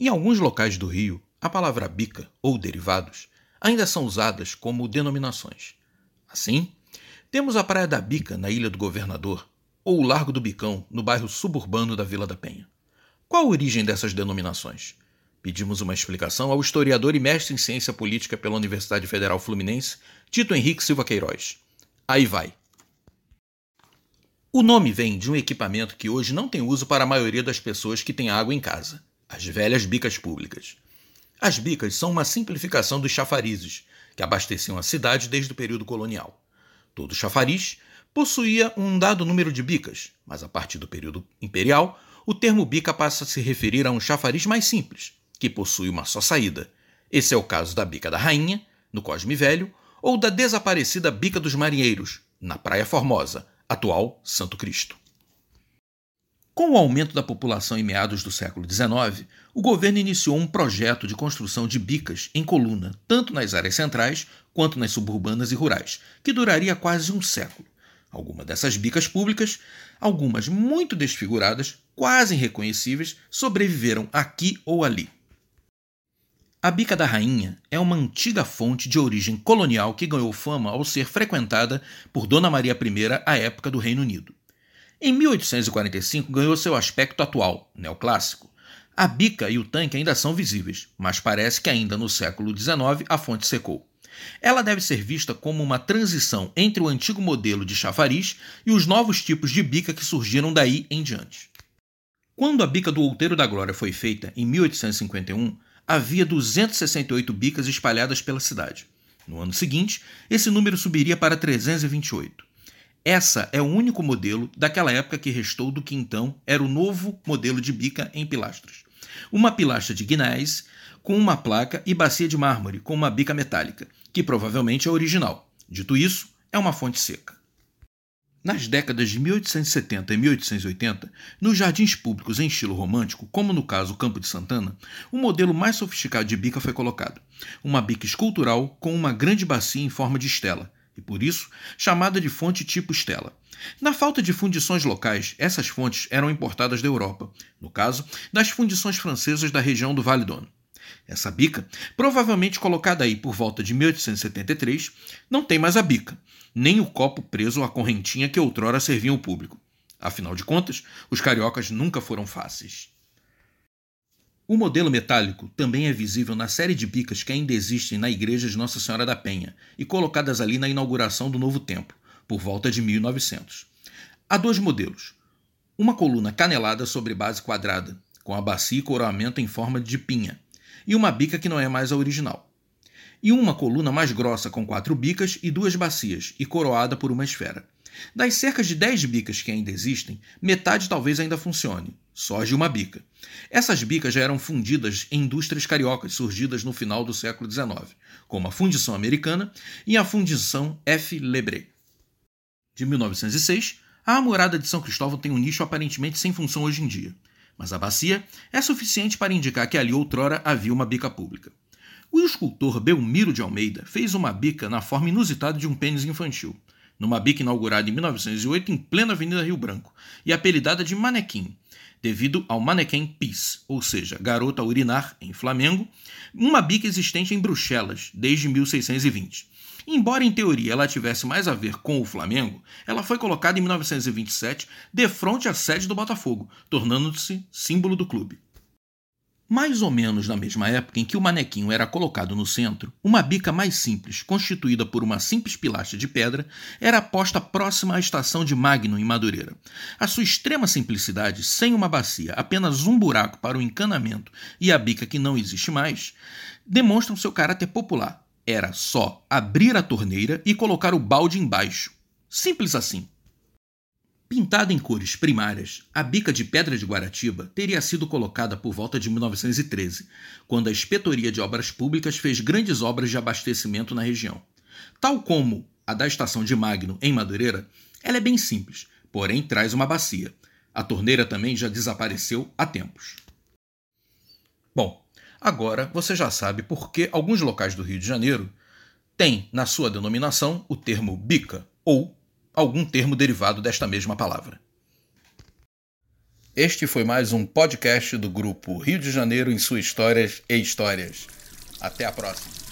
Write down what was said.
Em alguns locais do Rio, a palavra bica ou derivados ainda são usadas como denominações. Assim, temos a Praia da Bica, na Ilha do Governador, ou o Largo do Bicão, no bairro suburbano da Vila da Penha. Qual a origem dessas denominações? Pedimos uma explicação ao historiador e mestre em ciência política pela Universidade Federal Fluminense, Tito Henrique Silva Queiroz. Aí vai. O nome vem de um equipamento que hoje não tem uso para a maioria das pessoas que têm água em casa: as velhas bicas públicas. As bicas são uma simplificação dos chafarizes, que abasteciam a cidade desde o período colonial. Todo chafariz possuía um dado número de bicas, mas a partir do período imperial, o termo bica passa a se referir a um chafariz mais simples, que possui uma só saída. Esse é o caso da Bica da Rainha, no Cosme Velho, ou da desaparecida Bica dos Marinheiros, na Praia Formosa, atual Santo Cristo. Com o aumento da população em meados do século XIX, o governo iniciou um projeto de construção de bicas em coluna, tanto nas áreas centrais quanto nas suburbanas e rurais, que duraria quase um século. Algumas dessas bicas públicas, algumas muito desfiguradas, quase irreconhecíveis, sobreviveram aqui ou ali. A Bica da Rainha é uma antiga fonte de origem colonial que ganhou fama ao ser frequentada por Dona Maria I à época do Reino Unido. Em 1845 ganhou seu aspecto atual, neoclássico. A bica e o tanque ainda são visíveis, mas parece que ainda no século XIX a fonte secou. Ela deve ser vista como uma transição entre o antigo modelo de chafariz e os novos tipos de bica que surgiram daí em diante. Quando a bica do Outeiro da Glória foi feita, em 1851, havia 268 bicas espalhadas pela cidade. No ano seguinte, esse número subiria para 328. Essa é o único modelo daquela época que restou do que então era o novo modelo de bica em pilastras. Uma pilastra de guinés com uma placa e bacia de mármore com uma bica metálica, que provavelmente é original. Dito isso, é uma fonte seca. Nas décadas de 1870 e 1880, nos jardins públicos em estilo romântico, como no caso o Campo de Santana, um modelo mais sofisticado de bica foi colocado. Uma bica escultural com uma grande bacia em forma de estela, e por isso chamada de fonte tipo estela. Na falta de fundições locais, essas fontes eram importadas da Europa, no caso, das fundições francesas da região do Vale Dono. Essa bica, provavelmente colocada aí por volta de 1873, não tem mais a bica, nem o copo preso à correntinha que outrora serviam o público. Afinal de contas, os cariocas nunca foram fáceis. O modelo metálico também é visível na série de bicas que ainda existem na igreja de Nossa Senhora da Penha e colocadas ali na inauguração do novo templo, por volta de 1900. Há dois modelos. Uma coluna canelada sobre base quadrada, com a bacia e coroamento em forma de pinha, e uma bica que não é mais a original e uma coluna mais grossa com quatro bicas e duas bacias, e coroada por uma esfera. Das cerca de 10 bicas que ainda existem, metade talvez ainda funcione, só de uma bica. Essas bicas já eram fundidas em indústrias cariocas surgidas no final do século XIX, como a fundição americana e a fundição F. Lebré. De 1906, a Amurada de São Cristóvão tem um nicho aparentemente sem função hoje em dia, mas a bacia é suficiente para indicar que ali outrora havia uma bica pública. O escultor Belmiro de Almeida fez uma bica na forma inusitada de um pênis infantil, numa bica inaugurada em 1908 em plena Avenida Rio Branco e apelidada de Manequim, devido ao Manequim Peace, ou seja, garota urinar em Flamengo, uma bica existente em Bruxelas desde 1620. Embora em teoria ela tivesse mais a ver com o Flamengo, ela foi colocada em 1927 de frente à sede do Botafogo, tornando-se símbolo do clube. Mais ou menos na mesma época em que o manequinho era colocado no centro, uma bica mais simples, constituída por uma simples pilastra de pedra, era posta próxima à estação de Magno, em Madureira. A sua extrema simplicidade, sem uma bacia, apenas um buraco para o encanamento e a bica que não existe mais, demonstram seu caráter popular. Era só abrir a torneira e colocar o balde embaixo. Simples assim. Pintada em cores primárias, a bica de pedra de Guaratiba teria sido colocada por volta de 1913, quando a Inspetoria de Obras Públicas fez grandes obras de abastecimento na região. Tal como a da estação de Magno, em Madureira, ela é bem simples, porém traz uma bacia. A torneira também já desapareceu há tempos. Bom, agora você já sabe por que alguns locais do Rio de Janeiro têm na sua denominação o termo bica ou algum termo derivado desta mesma palavra. Este foi mais um podcast do grupo Rio de Janeiro em suas histórias e histórias. Até a próxima.